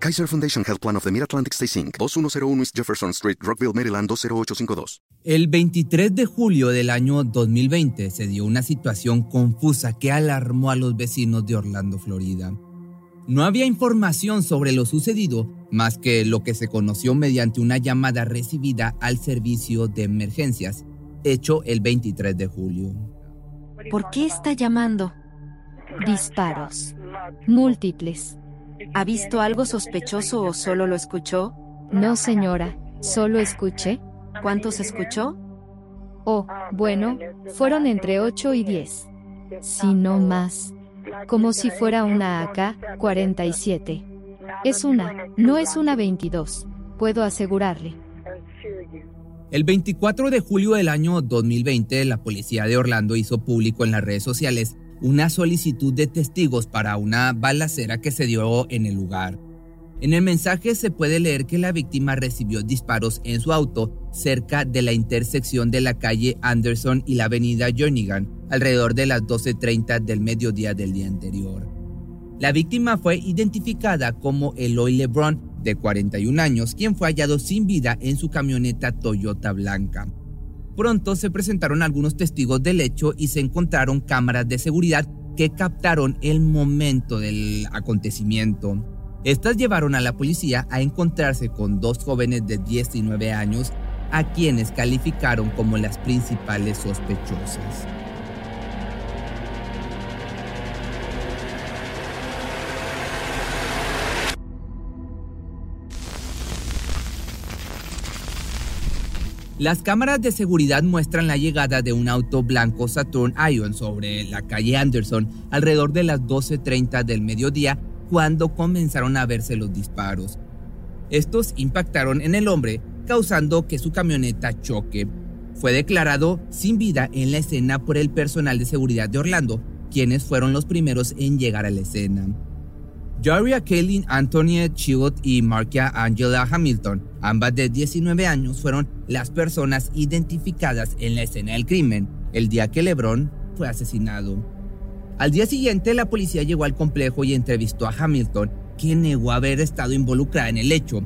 Kaiser Foundation Health Plan of the Mid-Atlantic Stay Inc., 2101 East Jefferson Street, Rockville, Maryland 20852. El 23 de julio del año 2020 se dio una situación confusa que alarmó a los vecinos de Orlando, Florida. No había información sobre lo sucedido más que lo que se conoció mediante una llamada recibida al servicio de emergencias, hecho el 23 de julio. ¿Por qué está llamando? Disparos. Múltiples. ¿Ha visto algo sospechoso o solo lo escuchó? No, señora, solo escuché. ¿Cuántos escuchó? Oh, bueno, fueron entre 8 y 10. Si no más como si fuera una AK-47. Es una, no es una 22, puedo asegurarle. El 24 de julio del año 2020, la policía de Orlando hizo público en las redes sociales una solicitud de testigos para una balacera que se dio en el lugar. En el mensaje se puede leer que la víctima recibió disparos en su auto cerca de la intersección de la calle Anderson y la avenida Jernigan alrededor de las 12.30 del mediodía del día anterior. La víctima fue identificada como Eloy LeBron, de 41 años, quien fue hallado sin vida en su camioneta Toyota blanca. Pronto se presentaron algunos testigos del hecho y se encontraron cámaras de seguridad que captaron el momento del acontecimiento. Estas llevaron a la policía a encontrarse con dos jóvenes de 19 años a quienes calificaron como las principales sospechosas. Las cámaras de seguridad muestran la llegada de un auto blanco Saturn Ion sobre la calle Anderson alrededor de las 12.30 del mediodía cuando comenzaron a verse los disparos. Estos impactaron en el hombre, causando que su camioneta choque. Fue declarado sin vida en la escena por el personal de seguridad de Orlando, quienes fueron los primeros en llegar a la escena. Jaria Kaylin Antonia Chilot y Markia Angela Hamilton, ambas de 19 años, fueron las personas identificadas en la escena del crimen el día que LeBron fue asesinado. Al día siguiente, la policía llegó al complejo y entrevistó a Hamilton, quien negó haber estado involucrada en el hecho.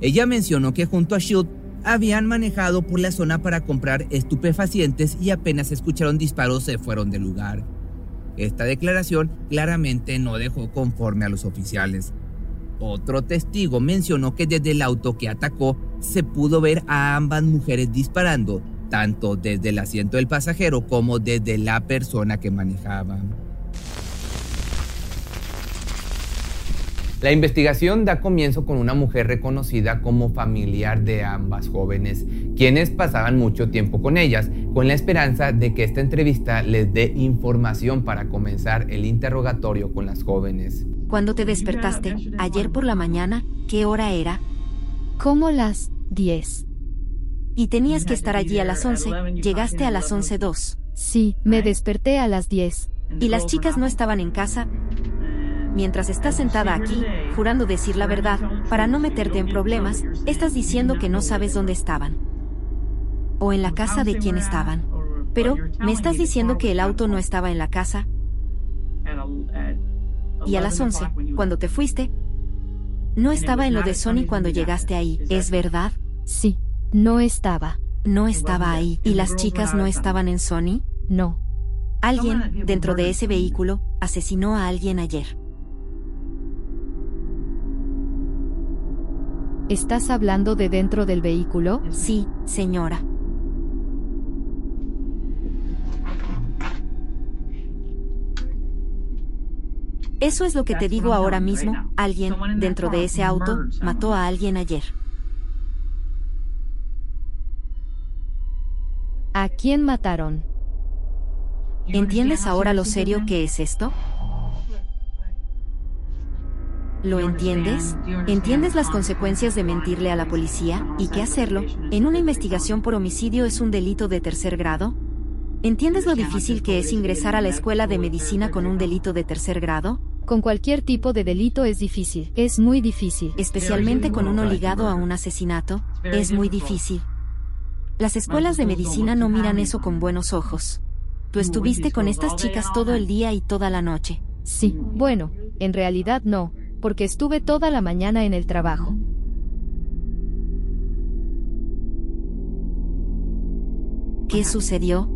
Ella mencionó que junto a Shield habían manejado por la zona para comprar estupefacientes y apenas escucharon disparos se fueron del lugar. Esta declaración claramente no dejó conforme a los oficiales. Otro testigo mencionó que desde el auto que atacó se pudo ver a ambas mujeres disparando, tanto desde el asiento del pasajero como desde la persona que manejaba. La investigación da comienzo con una mujer reconocida como familiar de ambas jóvenes, quienes pasaban mucho tiempo con ellas, con la esperanza de que esta entrevista les dé información para comenzar el interrogatorio con las jóvenes. ¿Cuándo te despertaste? ¿Ayer por la mañana? ¿Qué hora era? Como las 10. Y tenías que estar allí a las 11. Llegaste a las 11.02. Sí, me desperté a las 10. ¿Y las chicas no estaban en casa? Mientras estás sentada aquí, jurando decir la verdad, para no meterte en problemas, estás diciendo que no sabes dónde estaban. O en la casa de quién estaban. Pero, ¿me estás diciendo que el auto no estaba en la casa? Y a las 11, cuando te fuiste, no estaba en lo de Sony cuando llegaste ahí, ¿es verdad? Sí, no estaba. No estaba ahí. ¿Y las chicas no estaban en Sony? No. Alguien, dentro de ese vehículo, asesinó a alguien ayer. ¿Estás hablando de dentro del vehículo? Sí, señora. Eso es lo que te digo ahora mismo. Alguien, dentro de ese auto, mató a alguien ayer. ¿A quién mataron? ¿Entiendes ahora lo serio que es esto? ¿Lo entiendes? ¿Entiendes las consecuencias de mentirle a la policía y que hacerlo en una investigación por homicidio es un delito de tercer grado? ¿Entiendes lo difícil que es ingresar a la escuela de medicina con un delito de tercer grado? Con cualquier tipo de delito es difícil, es muy difícil. Especialmente con uno ligado a un asesinato, es muy difícil. Las escuelas de medicina no miran eso con buenos ojos. Tú estuviste con estas chicas todo el día y toda la noche. Sí, bueno, en realidad no, porque estuve toda la mañana en el trabajo. ¿Qué sucedió?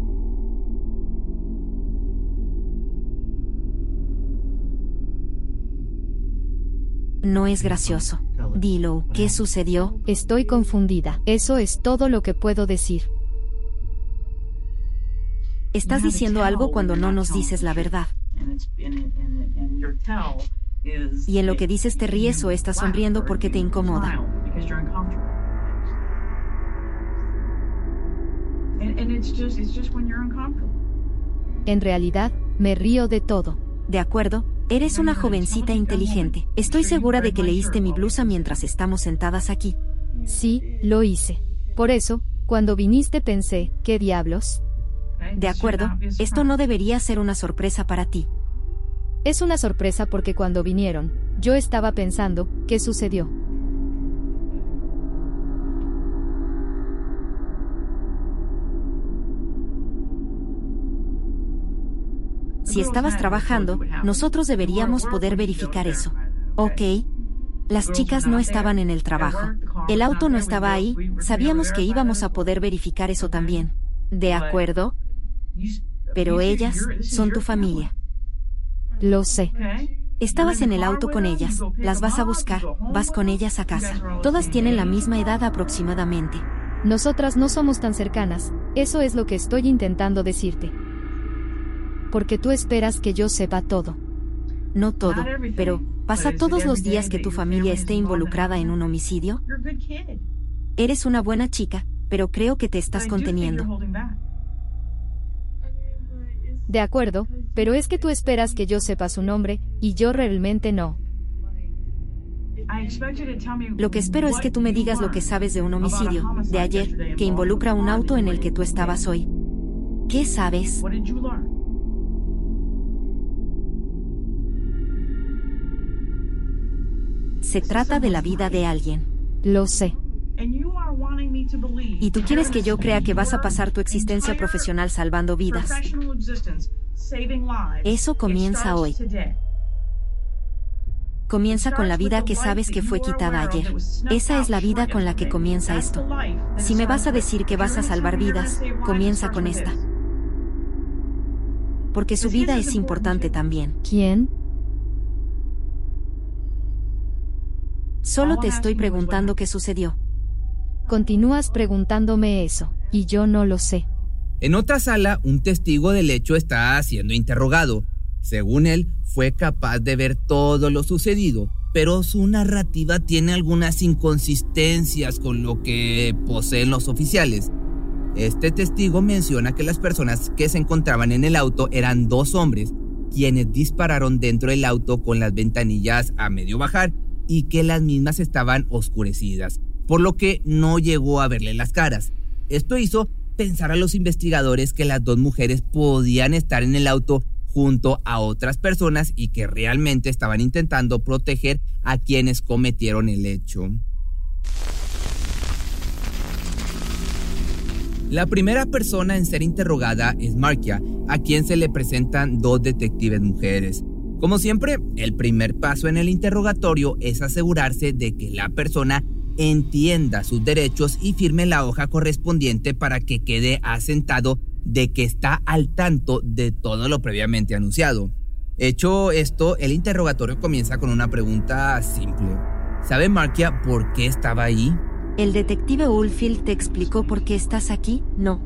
No es gracioso. Dilo, ¿qué sucedió? Estoy confundida. Eso es todo lo que puedo decir. Estás diciendo algo cuando no nos dices la verdad. Y en lo que dices te ríes o estás sonriendo porque te incomoda. En realidad, me río de todo. De acuerdo, eres una jovencita inteligente. Estoy segura de que leíste mi blusa mientras estamos sentadas aquí. Sí, lo hice. Por eso, cuando viniste pensé, ¿qué diablos? De acuerdo, esto no debería ser una sorpresa para ti. Es una sorpresa porque cuando vinieron, yo estaba pensando, ¿qué sucedió? Si estabas trabajando, nosotros deberíamos poder verificar eso. Ok. Las chicas no estaban en el trabajo. El auto no estaba ahí, sabíamos que íbamos a poder verificar eso también. ¿De acuerdo? Pero ellas son tu familia. Lo sé. Estabas en el auto con ellas, las vas a buscar, vas con ellas a casa. Todas tienen la misma edad aproximadamente. Nosotras no somos tan cercanas, eso es lo que estoy intentando decirte. Porque tú esperas que yo sepa todo. No todo, pero ¿pasa todos los días que tu familia esté involucrada en un homicidio? Eres una buena chica, pero creo que te estás conteniendo. De acuerdo, pero es que tú esperas que yo sepa su nombre, y yo realmente no. Lo que espero es que tú me digas lo que sabes de un homicidio, de ayer, que involucra un auto en el que tú estabas hoy. ¿Qué sabes? Se trata de la vida de alguien. Lo sé. Y tú quieres que yo crea que vas a pasar tu existencia profesional salvando vidas. Eso comienza hoy. Comienza con la vida que sabes que fue quitada ayer. Esa es la vida con la que comienza esto. Si me vas a decir que vas a salvar vidas, comienza con esta. Porque su vida es importante también. ¿Quién? Solo te estoy preguntando qué sucedió. Continúas preguntándome eso, y yo no lo sé. En otra sala, un testigo del hecho está siendo interrogado. Según él, fue capaz de ver todo lo sucedido, pero su narrativa tiene algunas inconsistencias con lo que poseen los oficiales. Este testigo menciona que las personas que se encontraban en el auto eran dos hombres, quienes dispararon dentro del auto con las ventanillas a medio bajar y que las mismas estaban oscurecidas por lo que no llegó a verle las caras. Esto hizo pensar a los investigadores que las dos mujeres podían estar en el auto junto a otras personas y que realmente estaban intentando proteger a quienes cometieron el hecho. La primera persona en ser interrogada es Markia, a quien se le presentan dos detectives mujeres. Como siempre, el primer paso en el interrogatorio es asegurarse de que la persona entienda sus derechos y firme la hoja correspondiente para que quede asentado de que está al tanto de todo lo previamente anunciado. Hecho esto, el interrogatorio comienza con una pregunta simple. ¿Sabe Markia por qué estaba ahí? ¿El detective Ulfield te explicó por qué estás aquí? No.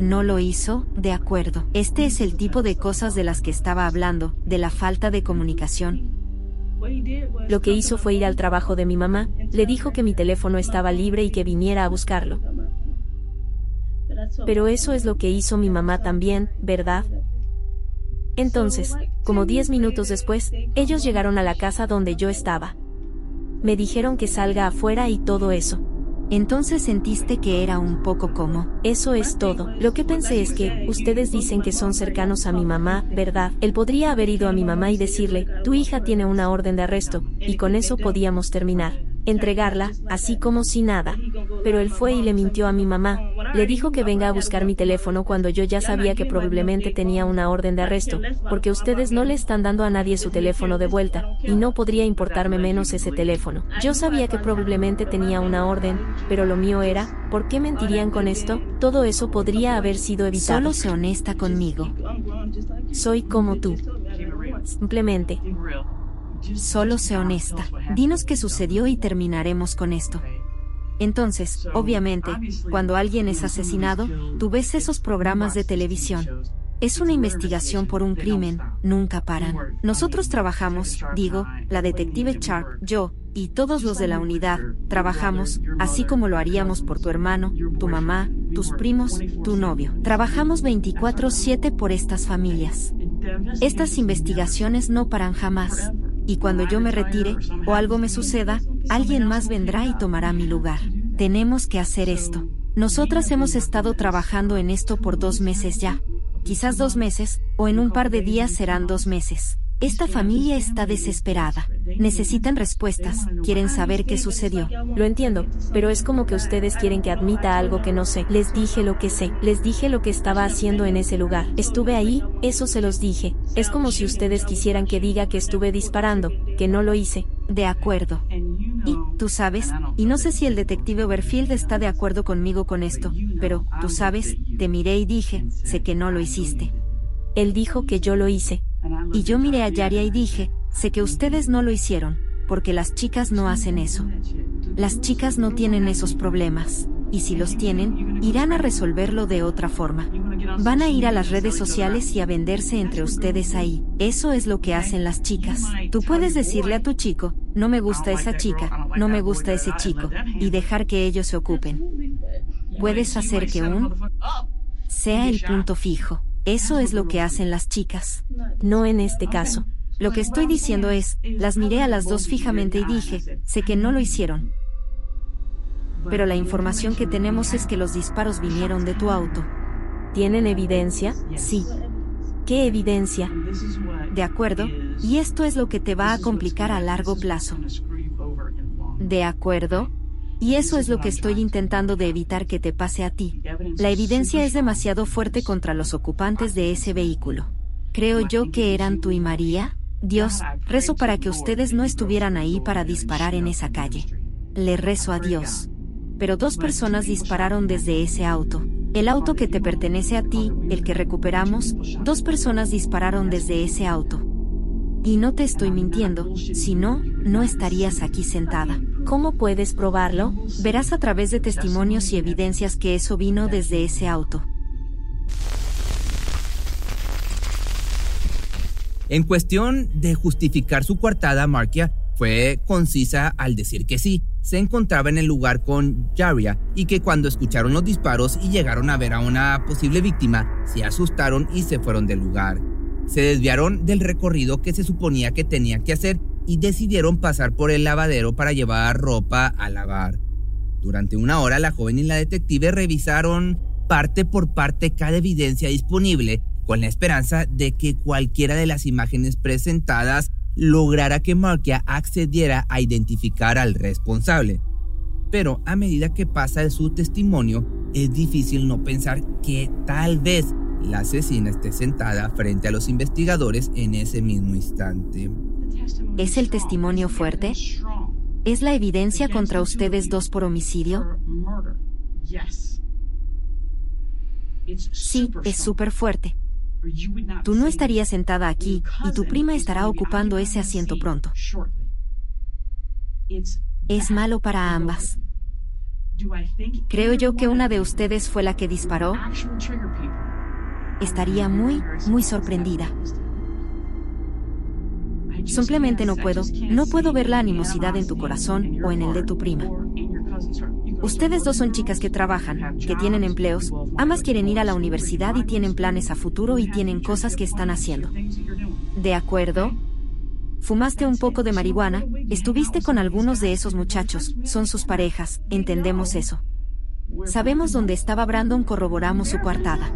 ¿No lo hizo? De acuerdo. Este es el tipo de cosas de las que estaba hablando, de la falta de comunicación. Lo que hizo fue ir al trabajo de mi mamá, le dijo que mi teléfono estaba libre y que viniera a buscarlo. Pero eso es lo que hizo mi mamá también, ¿verdad? Entonces, como diez minutos después, ellos llegaron a la casa donde yo estaba. Me dijeron que salga afuera y todo eso. Entonces sentiste que era un poco como. Eso es todo. Lo que pensé es que, ustedes dicen que son cercanos a mi mamá, ¿verdad? Él podría haber ido a mi mamá y decirle, tu hija tiene una orden de arresto, y con eso podíamos terminar entregarla, así como si nada. Pero él fue y le mintió a mi mamá. Le dijo que venga a buscar mi teléfono cuando yo ya sabía que probablemente tenía una orden de arresto, porque ustedes no le están dando a nadie su teléfono de vuelta, y no podría importarme menos ese teléfono. Yo sabía que probablemente tenía una orden, pero lo mío era, ¿por qué mentirían con esto? Todo eso podría haber sido evitado. Solo sé honesta conmigo. Soy como tú. Simplemente. Solo sé honesta. Dinos qué sucedió y terminaremos con esto. Entonces, obviamente, cuando alguien es asesinado, tú ves esos programas de televisión. Es una investigación por un crimen, nunca paran. Nosotros trabajamos, digo, la detective Sharp, yo, y todos los de la unidad, trabajamos, así como lo haríamos por tu hermano, tu mamá, tus primos, tu novio. Trabajamos 24/7 por estas familias. Estas investigaciones no paran jamás y cuando yo me retire, o algo me suceda, alguien más vendrá y tomará mi lugar. Tenemos que hacer esto. Nosotras hemos estado trabajando en esto por dos meses ya. Quizás dos meses, o en un par de días serán dos meses. Esta familia está desesperada. Necesitan respuestas, quieren saber qué sucedió. Lo entiendo, pero es como que ustedes quieren que admita algo que no sé. Les dije lo que sé, les dije lo que estaba haciendo en ese lugar. Estuve ahí, eso se los dije. Es como si ustedes quisieran que diga que estuve disparando, que no lo hice. De acuerdo. Y, tú sabes, y no sé si el detective Overfield está de acuerdo conmigo con esto, pero, tú sabes, te miré y dije, sé que no lo hiciste. Él dijo que yo lo hice. Y yo miré a Yaria y dije, sé que ustedes no lo hicieron, porque las chicas no hacen eso. Las chicas no tienen esos problemas, y si los tienen, irán a resolverlo de otra forma. Van a ir a las redes sociales y a venderse entre ustedes ahí. Eso es lo que hacen las chicas. Tú puedes decirle a tu chico, no me gusta esa chica, no me gusta ese chico, y dejar que ellos se ocupen. Puedes hacer que un sea el punto fijo. Eso es lo que hacen las chicas. No en este caso. Lo que estoy diciendo es, las miré a las dos fijamente y dije, sé que no lo hicieron. Pero la información que tenemos es que los disparos vinieron de tu auto. ¿Tienen evidencia? Sí. ¿Qué evidencia? De acuerdo, y esto es lo que te va a complicar a largo plazo. De acuerdo, y eso es lo que estoy intentando de evitar que te pase a ti. La evidencia es demasiado fuerte contra los ocupantes de ese vehículo. Creo yo que eran tú y María. Dios, rezo para que ustedes no estuvieran ahí para disparar en esa calle. Le rezo a Dios. Pero dos personas dispararon desde ese auto. El auto que te pertenece a ti, el que recuperamos, dos personas dispararon desde ese auto. Y no te estoy mintiendo, si no, no estarías aquí sentada. ¿Cómo puedes probarlo? Verás a través de testimonios y evidencias que eso vino desde ese auto. En cuestión de justificar su coartada, Markia fue concisa al decir que sí, se encontraba en el lugar con Jaria y que cuando escucharon los disparos y llegaron a ver a una posible víctima, se asustaron y se fueron del lugar. Se desviaron del recorrido que se suponía que tenían que hacer y decidieron pasar por el lavadero para llevar ropa a lavar. Durante una hora la joven y la detective revisaron parte por parte cada evidencia disponible con la esperanza de que cualquiera de las imágenes presentadas lograra que Markia accediera a identificar al responsable. Pero a medida que pasa su testimonio, es difícil no pensar que tal vez la asesina esté sentada frente a los investigadores en ese mismo instante. ¿Es el testimonio fuerte? ¿Es la evidencia contra ustedes dos por homicidio? Sí, es súper fuerte. Tú no estarías sentada aquí y tu prima estará ocupando ese asiento pronto. Es malo para ambas. Creo yo que una de ustedes fue la que disparó. Estaría muy, muy sorprendida. Simplemente no puedo, no puedo ver la animosidad en tu corazón o en el de tu prima. Ustedes dos son chicas que trabajan, que tienen empleos, ambas quieren ir a la universidad y tienen planes a futuro y tienen cosas que están haciendo. ¿De acuerdo? Fumaste un poco de marihuana, estuviste con algunos de esos muchachos, son sus parejas, entendemos eso. Sabemos dónde estaba Brandon, corroboramos su coartada.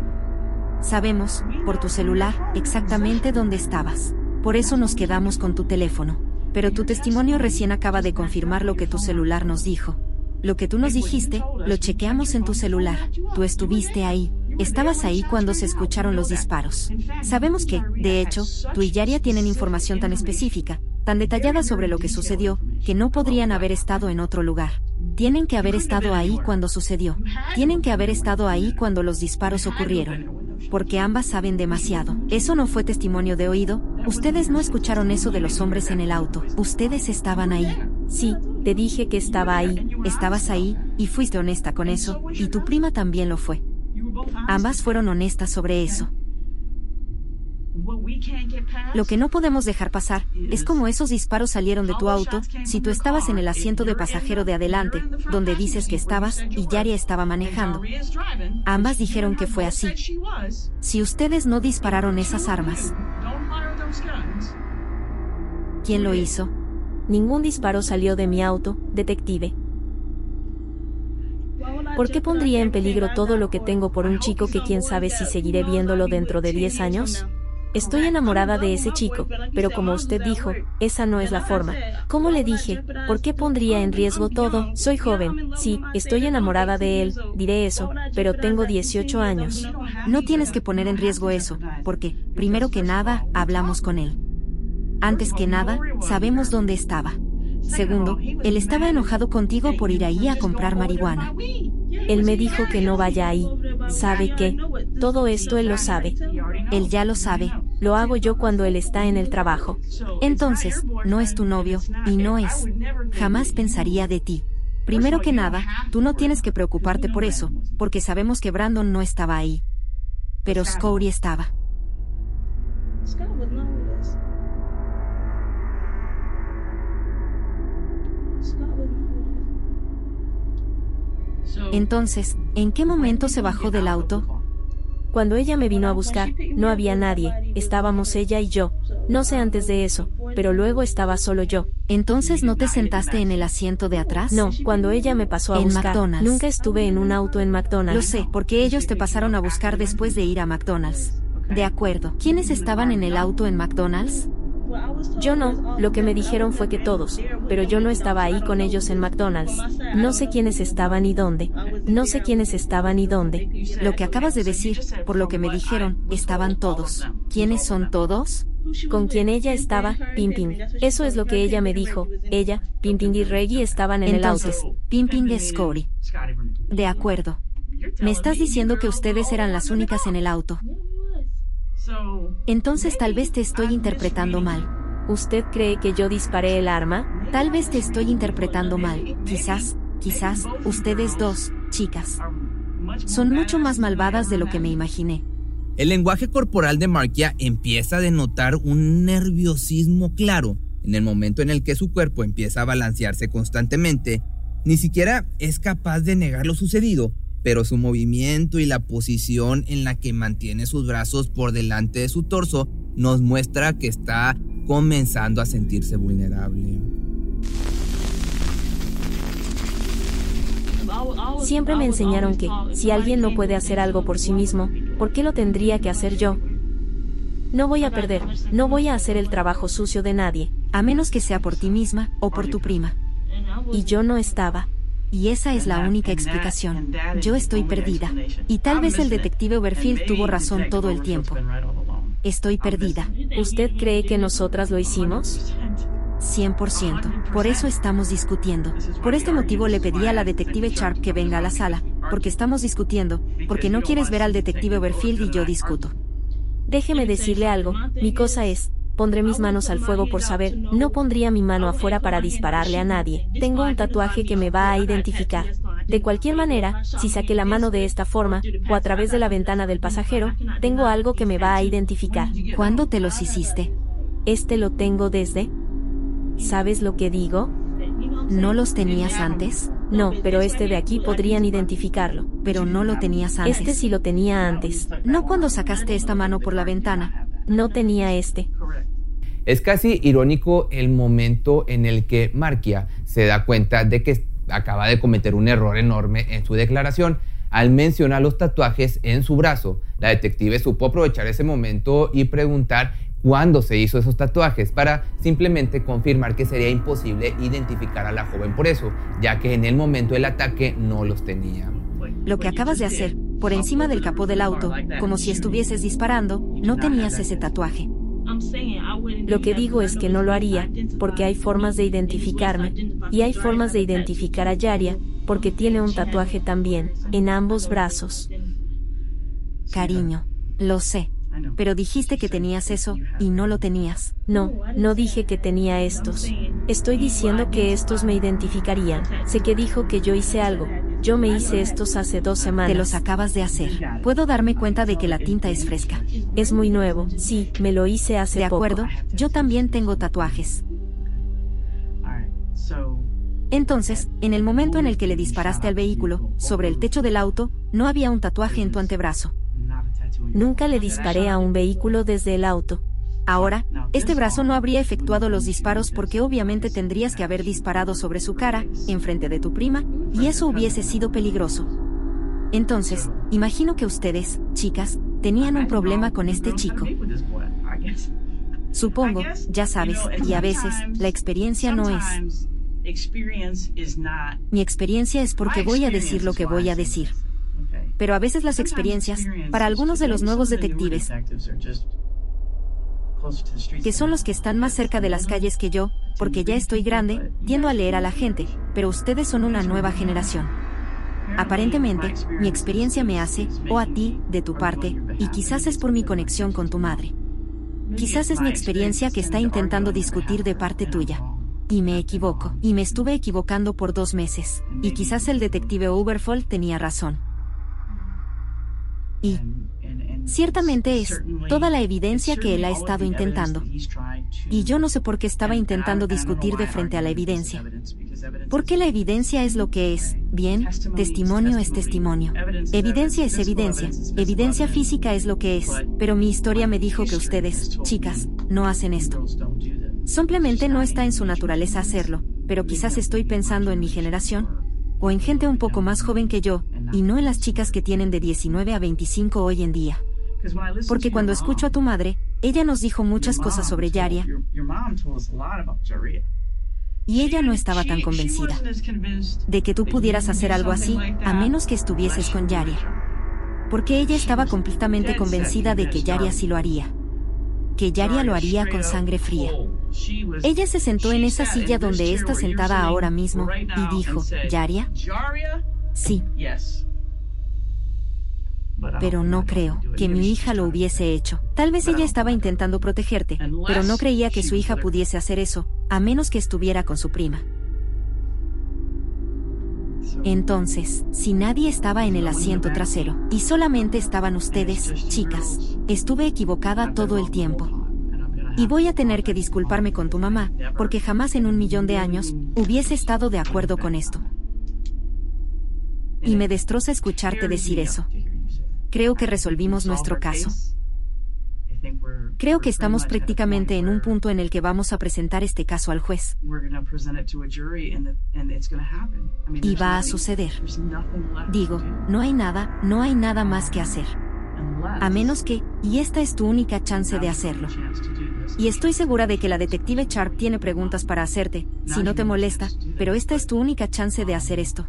Sabemos, por tu celular, exactamente dónde estabas. Por eso nos quedamos con tu teléfono. Pero tu testimonio recién acaba de confirmar lo que tu celular nos dijo. Lo que tú nos dijiste, lo chequeamos en tu celular. Tú estuviste ahí. Estabas ahí cuando se escucharon los disparos. Sabemos que, de hecho, tú y Yaria tienen información tan específica, tan detallada sobre lo que sucedió, que no podrían haber estado en otro lugar. Tienen que haber estado ahí cuando sucedió. Tienen que haber estado ahí cuando los disparos ocurrieron. Porque ambas saben demasiado. Eso no fue testimonio de oído. Ustedes no escucharon eso de los hombres en el auto. Ustedes estaban ahí. Sí, te dije que estaba ahí. Estabas ahí, y fuiste honesta con eso, y tu prima también lo fue. Ambas fueron honestas sobre eso. Lo que no podemos dejar pasar es como esos disparos salieron de tu auto, si tú estabas en el asiento de pasajero de adelante, donde dices que estabas, y Yaria estaba manejando. Ambas dijeron que fue así. Si ustedes no dispararon esas armas, ¿quién lo hizo? Ningún disparo salió de mi auto, detective. ¿Por qué pondría en peligro todo lo que tengo por un chico que quién sabe si seguiré viéndolo dentro de 10 años? Estoy enamorada de ese chico, pero como usted dijo, esa no es la forma. ¿Cómo le dije? ¿Por qué pondría en riesgo todo? Soy joven, sí, estoy enamorada de él, diré eso, pero tengo 18 años. No tienes que poner en riesgo eso, porque, primero que nada, hablamos con él. Antes que nada, sabemos dónde estaba. Segundo, él estaba enojado contigo por ir ahí a comprar marihuana. Él me dijo que no vaya ahí. ¿Sabe qué? Todo esto él lo sabe. Él ya lo sabe. Lo hago yo cuando él está en el trabajo. Entonces, no es tu novio, y no es. Jamás pensaría de ti. Primero que nada, tú no tienes que preocuparte por eso, porque sabemos que Brandon no estaba ahí. Pero Scoury estaba. Entonces, ¿en qué momento se bajó del auto? Cuando ella me vino a buscar, no había nadie, estábamos ella y yo. No sé antes de eso, pero luego estaba solo yo. Entonces no te sentaste en el asiento de atrás? No, cuando ella me pasó a en buscar, McDonald's. nunca estuve en un auto en McDonald's. Lo sé, porque ellos te pasaron a buscar después de ir a McDonald's. De acuerdo. ¿Quiénes estaban en el auto en McDonald's? Yo no, lo que me dijeron fue que todos, pero yo no estaba ahí con ellos en McDonald's. No sé quiénes estaban y dónde. No sé quiénes estaban y dónde. Lo que acabas de decir, por lo que me dijeron, estaban todos. ¿Quiénes son todos? Con quien ella estaba, Pimping. Eso es lo que ella me dijo. Ella, Pimping y Reggie estaban en Entonces, el auto. Pimping es Scotty. De acuerdo. Me estás diciendo que ustedes eran las únicas en el auto. Entonces tal vez te estoy interpretando mal. ¿Usted cree que yo disparé el arma? Tal vez te estoy interpretando mal. Quizás, quizás, ustedes dos, chicas, son mucho más malvadas de lo que me imaginé. El lenguaje corporal de Markia empieza a denotar un nerviosismo claro en el momento en el que su cuerpo empieza a balancearse constantemente. Ni siquiera es capaz de negar lo sucedido, pero su movimiento y la posición en la que mantiene sus brazos por delante de su torso nos muestra que está comenzando a sentirse vulnerable. Siempre me enseñaron que, si alguien no puede hacer algo por sí mismo, ¿por qué lo tendría que hacer yo? No voy a perder, no voy a hacer el trabajo sucio de nadie, A menos que sea por ti misma o por tu prima. y yo no estaba. Y esa es la única explicación. Yo estoy perdida. Y tal vez el detective Overfield tuvo razón todo el tiempo. Estoy perdida. ¿Usted cree que nosotras lo hicimos? 100%. Por eso estamos discutiendo. Por este motivo le pedí a la detective Sharp que venga a la sala, porque estamos discutiendo, porque no quieres ver al detective Overfield y yo discuto. Déjeme decirle algo, mi cosa es, pondré mis manos al fuego por saber, no pondría mi mano afuera para dispararle a nadie. Tengo un tatuaje que me va a identificar. De cualquier manera, si saqué la mano de esta forma, o a través de la ventana del pasajero, tengo algo que me va a identificar. ¿Cuándo te los hiciste? Este lo tengo desde... ¿Sabes lo que digo? ¿No los tenías antes? No, pero este de aquí podrían identificarlo. Pero no lo tenías antes. Este sí lo tenía antes. No cuando sacaste esta mano por la ventana. No tenía este. Es casi irónico el momento en el que Markia se da cuenta de que acaba de cometer un error enorme en su declaración al mencionar los tatuajes en su brazo. La detective supo aprovechar ese momento y preguntar cuándo se hizo esos tatuajes para simplemente confirmar que sería imposible identificar a la joven por eso, ya que en el momento del ataque no los tenía. Lo que acabas de hacer, por encima del capó del auto, como si estuvieses disparando, no tenías ese tatuaje. Lo que digo es que no lo haría, porque hay formas de identificarme, y hay formas de identificar a Yaria, porque tiene un tatuaje también, en ambos brazos. Cariño, lo sé. Pero dijiste que tenías eso, y no lo tenías. No, no dije que tenía estos. Estoy diciendo que estos me identificarían. Sé que dijo que yo hice algo. Yo me hice estos hace dos semanas. Te los acabas de hacer. Puedo darme cuenta de que la tinta es fresca. Es muy nuevo. Sí, me lo hice hace De acuerdo, yo también tengo tatuajes. Entonces, en el momento en el que le disparaste al vehículo, sobre el techo del auto, no había un tatuaje en tu antebrazo. Nunca le disparé a un vehículo desde el auto. Ahora, este brazo no habría efectuado los disparos porque obviamente tendrías que haber disparado sobre su cara, enfrente de tu prima, y eso hubiese sido peligroso. Entonces, imagino que ustedes, chicas, tenían un problema con este chico. Supongo, ya sabes, y a veces, la experiencia no es. Mi experiencia es porque voy a decir lo que voy a decir. Pero a veces las experiencias, para algunos de los nuevos detectives, que son los que están más cerca de las calles que yo, porque ya estoy grande, tiendo a leer a la gente, pero ustedes son una nueva generación. Aparentemente, mi experiencia me hace, o a ti, de tu parte, y quizás es por mi conexión con tu madre. Quizás es mi experiencia que está intentando discutir de parte tuya. Y me equivoco, y me estuve equivocando por dos meses, y quizás el detective Uberfold tenía razón. Y, Ciertamente es toda la evidencia que él ha estado intentando. Y yo no sé por qué estaba intentando discutir de frente a la evidencia. Porque la evidencia es lo que es. Bien, testimonio es testimonio. Evidencia es evidencia. Evidencia física es lo que es. Pero mi historia me dijo que ustedes, chicas, no hacen esto. Simplemente no está en su naturaleza hacerlo, pero quizás estoy pensando en mi generación, o en gente un poco más joven que yo, y no en las chicas que tienen de 19 a 25 hoy en día. Porque cuando escucho a tu madre, ella nos dijo muchas cosas sobre Yaria. Y ella no estaba tan convencida de que tú pudieras hacer algo así, a menos que estuvieses con Yaria. Porque ella estaba completamente convencida de que Yaria sí lo haría. Que Yaria lo haría con sangre fría. Ella se sentó en esa silla donde está sentada ahora mismo y dijo, ¿Yaria? Sí pero no creo que mi hija lo hubiese hecho. Tal vez ella estaba intentando protegerte, pero no creía que su hija pudiese hacer eso, a menos que estuviera con su prima. Entonces, si nadie estaba en el asiento trasero, y solamente estaban ustedes, chicas, estuve equivocada todo el tiempo. Y voy a tener que disculparme con tu mamá, porque jamás en un millón de años hubiese estado de acuerdo con esto. Y me destroza escucharte decir eso. Creo que resolvimos nuestro caso. Creo que estamos prácticamente en un punto en el que vamos a presentar este caso al juez. Y va a suceder. Digo, no hay nada, no hay nada más que hacer. A menos que, y esta es tu única chance de hacerlo. Y estoy segura de que la detective Sharp tiene preguntas para hacerte, si no te molesta, pero esta es tu única chance de hacer esto.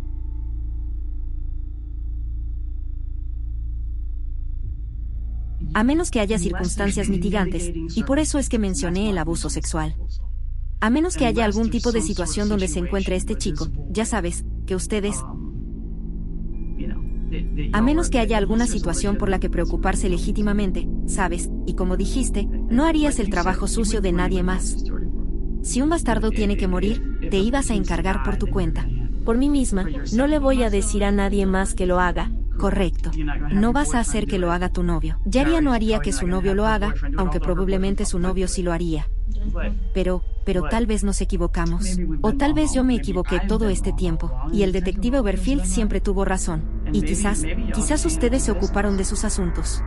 A menos que haya circunstancias mitigantes, y por eso es que mencioné el abuso sexual. A menos que haya algún tipo de situación donde se encuentre este chico, ya sabes, que ustedes... A menos que haya alguna situación por la que preocuparse legítimamente, sabes, y como dijiste, no harías el trabajo sucio de nadie más. Si un bastardo tiene que morir, te ibas a encargar por tu cuenta. Por mí misma, no le voy a decir a nadie más que lo haga, Correcto. No vas a hacer que lo haga tu novio. Yaria no haría que su novio lo haga, aunque probablemente su novio sí lo haría. Pero, pero tal vez nos equivocamos. O tal vez yo me equivoqué todo este tiempo, y el detective Overfield siempre tuvo razón. Y quizás, quizás ustedes se ocuparon de sus asuntos.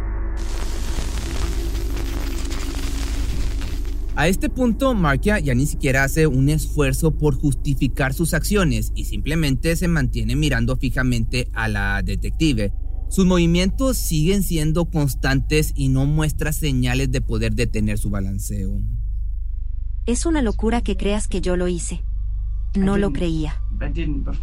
A este punto, Markia ya ni siquiera hace un esfuerzo por justificar sus acciones y simplemente se mantiene mirando fijamente a la detective. Sus movimientos siguen siendo constantes y no muestra señales de poder detener su balanceo. Es una locura que creas que yo lo hice. No lo creía.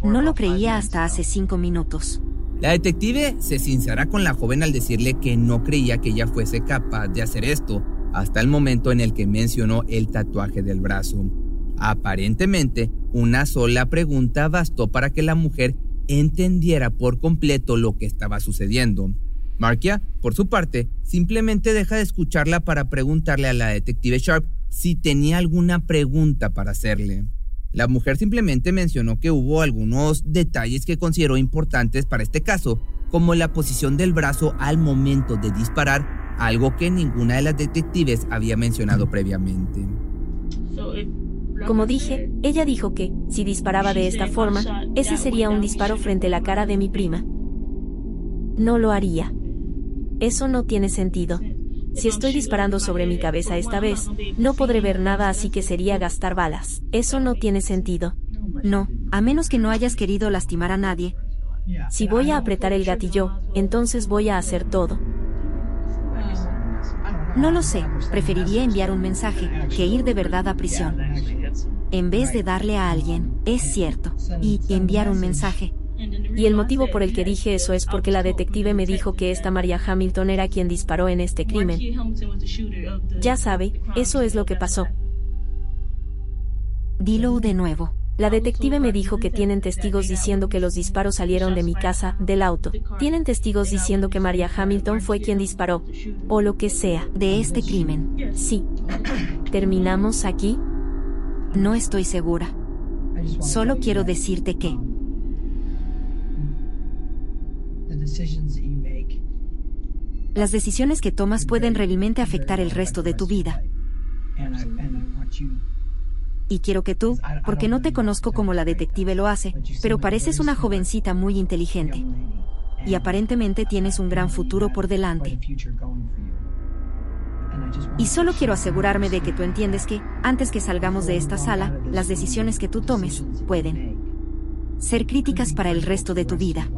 No lo creía hasta hace cinco minutos. La detective se sincera con la joven al decirle que no creía que ella fuese capaz de hacer esto, hasta el momento en el que mencionó el tatuaje del brazo. Aparentemente, una sola pregunta bastó para que la mujer entendiera por completo lo que estaba sucediendo. Markia, por su parte, simplemente deja de escucharla para preguntarle a la detective Sharp si tenía alguna pregunta para hacerle. La mujer simplemente mencionó que hubo algunos detalles que consideró importantes para este caso, como la posición del brazo al momento de disparar algo que ninguna de las detectives había mencionado previamente. Como dije, ella dijo que, si disparaba de esta forma, ese sería un disparo frente a la cara de mi prima. No lo haría. Eso no tiene sentido. Si estoy disparando sobre mi cabeza esta vez, no podré ver nada así que sería gastar balas. Eso no tiene sentido. No, a menos que no hayas querido lastimar a nadie. Si voy a apretar el gatillo, entonces voy a hacer todo. No lo sé, preferiría enviar un mensaje que ir de verdad a prisión. En vez de darle a alguien, es cierto, y enviar un mensaje. Y el motivo por el que dije eso es porque la detective me dijo que esta María Hamilton era quien disparó en este crimen. Ya sabe, eso es lo que pasó. Dilo de nuevo. La detective me dijo que tienen testigos diciendo que los disparos salieron de mi casa, del auto. Tienen testigos diciendo que María Hamilton fue quien disparó. O lo que sea. De este crimen. Sí. ¿Terminamos aquí? No estoy segura. Solo quiero decirte que... Las decisiones que tomas pueden realmente afectar el resto de tu vida y quiero que tú, porque no te conozco como la detective lo hace, pero pareces una jovencita muy inteligente. Y aparentemente tienes un gran futuro por delante. Y solo quiero asegurarme de que tú entiendes que, antes que salgamos de esta sala, las decisiones que tú tomes pueden ser críticas para el resto de tu vida.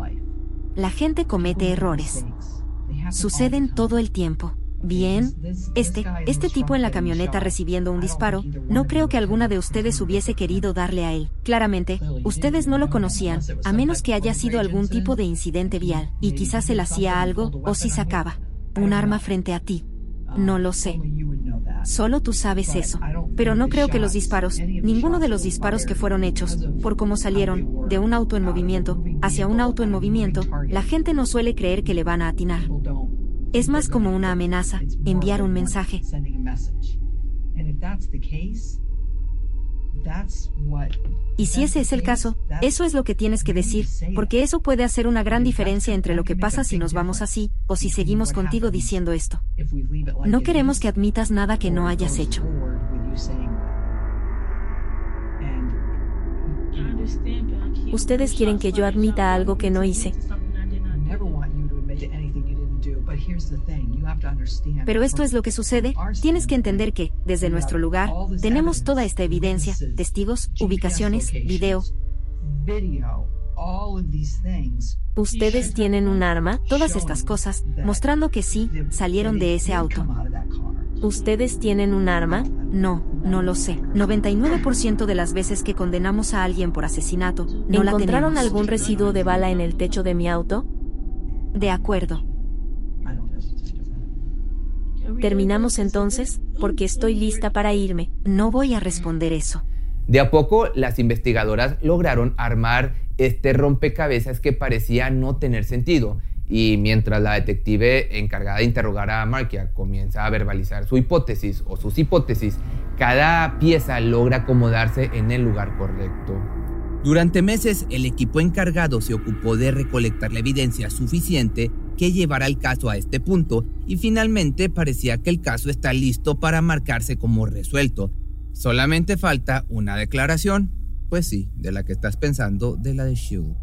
La gente comete errores. Suceden todo el tiempo. Bien, este, este tipo en la camioneta recibiendo un disparo, no creo que alguna de ustedes hubiese querido darle a él. Claramente, ustedes no lo conocían, a menos que haya sido algún tipo de incidente vial, y quizás él hacía algo, o si sacaba un arma frente a ti. No lo sé. Solo tú sabes eso. Pero no creo que los disparos, ninguno de los disparos que fueron hechos, por cómo salieron, de un auto en movimiento, hacia un auto en movimiento, la gente no suele creer que le van a atinar. Es más como una amenaza, enviar un mensaje. Y si ese es el caso, eso es lo que tienes que decir, porque eso puede hacer una gran diferencia entre lo que pasa si nos vamos así, o si seguimos contigo diciendo esto. No queremos que admitas nada que no hayas hecho. Ustedes quieren que yo admita algo que no hice. Pero esto es lo que sucede. Tienes que entender que, desde nuestro lugar, tenemos toda esta evidencia, testigos, ubicaciones, video. Ustedes tienen un arma, todas estas cosas, mostrando que sí, salieron de ese auto. ¿Ustedes tienen un arma? No, no lo sé. 99% de las veces que condenamos a alguien por asesinato, no ¿Encontraron algún residuo de bala en el techo de mi auto? De acuerdo. ¿Terminamos entonces? Porque estoy lista para irme. No voy a responder eso. De a poco, las investigadoras lograron armar este rompecabezas que parecía no tener sentido. Y mientras la detective encargada de interrogar a Markia comienza a verbalizar su hipótesis o sus hipótesis, cada pieza logra acomodarse en el lugar correcto. Durante meses, el equipo encargado se ocupó de recolectar la evidencia suficiente que llevara el caso a este punto y finalmente parecía que el caso está listo para marcarse como resuelto. Solamente falta una declaración, pues sí, de la que estás pensando, de la de Shield.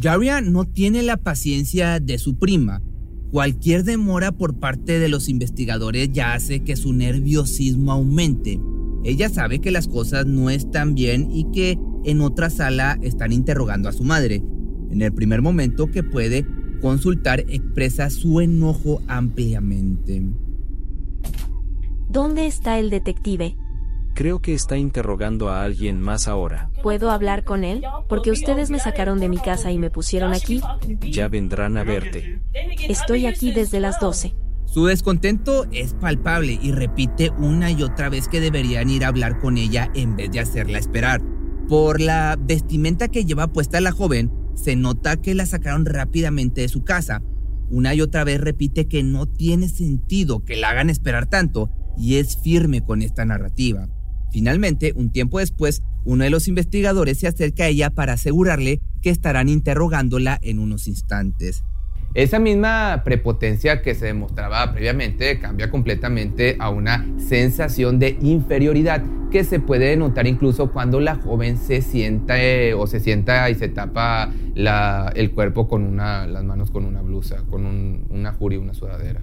Jaria no tiene la paciencia de su prima. Cualquier demora por parte de los investigadores ya hace que su nerviosismo aumente. Ella sabe que las cosas no están bien y que en otra sala están interrogando a su madre. En el primer momento que puede consultar expresa su enojo ampliamente. ¿Dónde está el detective? Creo que está interrogando a alguien más ahora. ¿Puedo hablar con él? Porque ustedes me sacaron de mi casa y me pusieron aquí. Ya vendrán a verte. Estoy aquí desde las 12. Su descontento es palpable y repite una y otra vez que deberían ir a hablar con ella en vez de hacerla esperar. Por la vestimenta que lleva puesta la joven, se nota que la sacaron rápidamente de su casa. Una y otra vez repite que no tiene sentido que la hagan esperar tanto y es firme con esta narrativa. Finalmente, un tiempo después, uno de los investigadores se acerca a ella para asegurarle que estarán interrogándola en unos instantes. Esa misma prepotencia que se demostraba previamente cambia completamente a una sensación de inferioridad que se puede notar incluso cuando la joven se sienta eh, o se sienta y se tapa el cuerpo con las manos con una blusa, con una jury, una sudadera.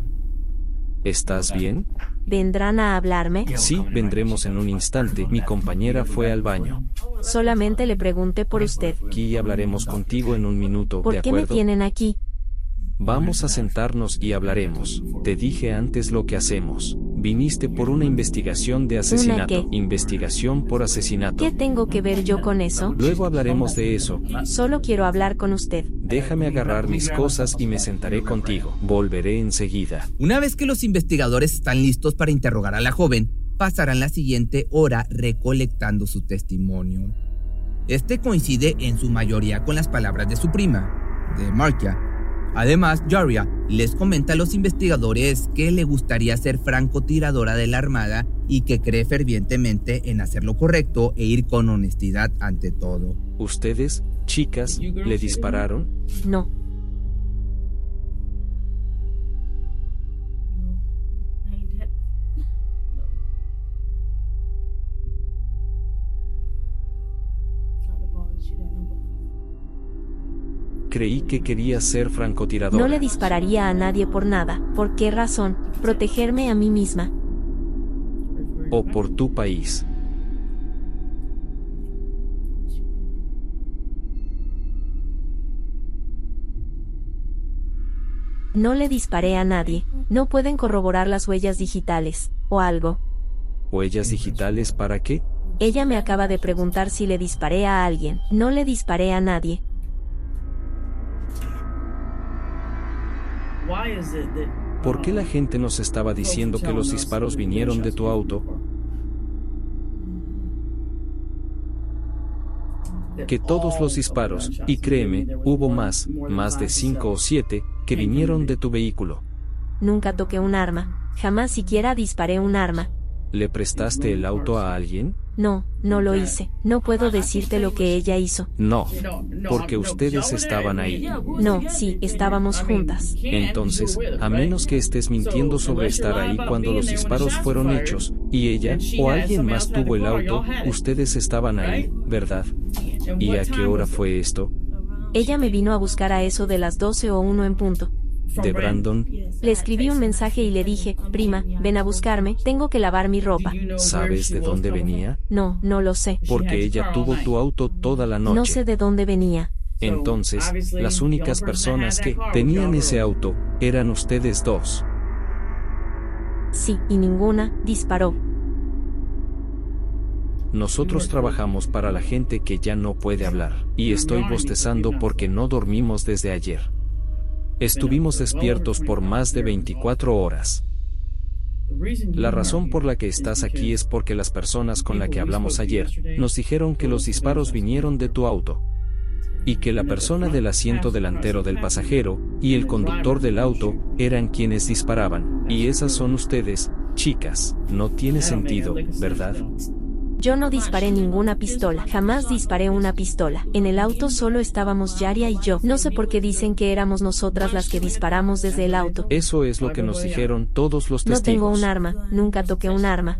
¿Estás bien? ¿Vendrán a hablarme? Sí, vendremos en un instante. Mi compañera fue al baño. Solamente le pregunté por usted. Aquí hablaremos contigo en un minuto, ¿Por qué me tienen aquí? Vamos a sentarnos y hablaremos. Te dije antes lo que hacemos. Viniste por una investigación de asesinato. Investigación por asesinato. ¿Qué tengo que ver yo con eso? Luego hablaremos de eso. Solo quiero hablar con usted. Déjame agarrar mis cosas y me sentaré contigo. Volveré enseguida. Una vez que los investigadores están listos para interrogar a la joven, pasarán la siguiente hora recolectando su testimonio. Este coincide en su mayoría con las palabras de su prima, de Markia, Además, Jaria les comenta a los investigadores que le gustaría ser francotiradora de la Armada y que cree fervientemente en hacer lo correcto e ir con honestidad ante todo. ¿Ustedes, chicas, le dispararon? No. Creí que quería ser francotirador. No le dispararía a nadie por nada. ¿Por qué razón? Protegerme a mí misma. O por tu país. No le disparé a nadie. No pueden corroborar las huellas digitales, o algo. ¿Huellas digitales para qué? Ella me acaba de preguntar si le disparé a alguien. No le disparé a nadie. ¿Por qué la gente nos estaba diciendo que los disparos vinieron de tu auto? Que todos los disparos, y créeme, hubo más, más de cinco o siete, que vinieron de tu vehículo. Nunca toqué un arma, jamás siquiera disparé un arma. ¿Le prestaste el auto a alguien? No, no lo hice. No puedo decirte lo que ella hizo. No, porque ustedes estaban ahí. No, sí, estábamos juntas. Entonces, a menos que estés mintiendo sobre estar ahí cuando los disparos fueron hechos, y ella o alguien más tuvo el auto, ustedes estaban ahí, ¿verdad? ¿Y a qué hora fue esto? Ella me vino a buscar a eso de las 12 o 1 en punto de Brandon. Le escribí un mensaje y le dije, prima, ven a buscarme, tengo que lavar mi ropa. ¿Sabes de dónde venía? No, no lo sé. Porque ella tuvo tu auto toda la noche. No sé de dónde venía. Entonces, las únicas personas que tenían ese auto eran ustedes dos. Sí, y ninguna disparó. Nosotros trabajamos para la gente que ya no puede hablar, y estoy bostezando porque no dormimos desde ayer. Estuvimos despiertos por más de 24 horas. La razón por la que estás aquí es porque las personas con las que hablamos ayer nos dijeron que los disparos vinieron de tu auto y que la persona del asiento delantero del pasajero y el conductor del auto eran quienes disparaban. Y esas son ustedes, chicas. No tiene sentido, ¿verdad? Yo no disparé ninguna pistola, jamás disparé una pistola. En el auto solo estábamos Yaria y yo. No sé por qué dicen que éramos nosotras las que disparamos desde el auto. Eso es lo que nos dijeron todos los testigos. No tengo un arma, nunca toqué un arma.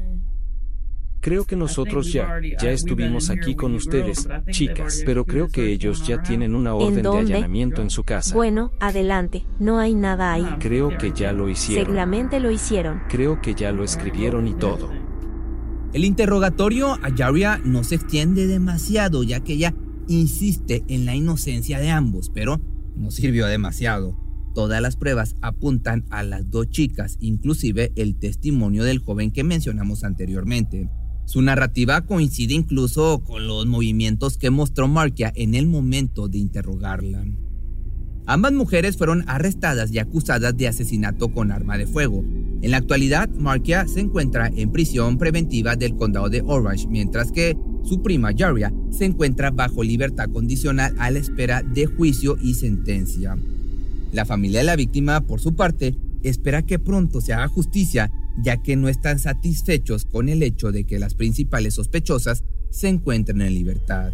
Creo que nosotros ya, ya estuvimos aquí con ustedes, chicas, pero creo que ellos ya tienen una orden de allanamiento en su casa. Bueno, adelante, no hay nada ahí. Creo que ya lo hicieron. Seguramente lo hicieron. Creo que ya lo escribieron y todo. El interrogatorio a Yaria no se extiende demasiado, ya que ella insiste en la inocencia de ambos, pero no sirvió demasiado. Todas las pruebas apuntan a las dos chicas, inclusive el testimonio del joven que mencionamos anteriormente. Su narrativa coincide incluso con los movimientos que mostró Markia en el momento de interrogarla. Ambas mujeres fueron arrestadas y acusadas de asesinato con arma de fuego. En la actualidad, Markia se encuentra en prisión preventiva del condado de Orange, mientras que su prima Jaria se encuentra bajo libertad condicional a la espera de juicio y sentencia. La familia de la víctima, por su parte, espera que pronto se haga justicia ya que no están satisfechos con el hecho de que las principales sospechosas se encuentren en libertad.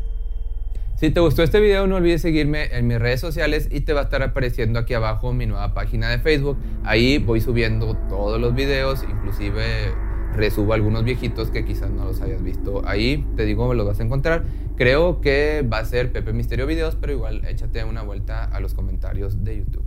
Si te gustó este video no olvides seguirme en mis redes sociales y te va a estar apareciendo aquí abajo mi nueva página de Facebook. Ahí voy subiendo todos los videos, inclusive resubo algunos viejitos que quizás no los hayas visto. Ahí te digo, los vas a encontrar. Creo que va a ser Pepe Misterio Videos, pero igual échate una vuelta a los comentarios de YouTube.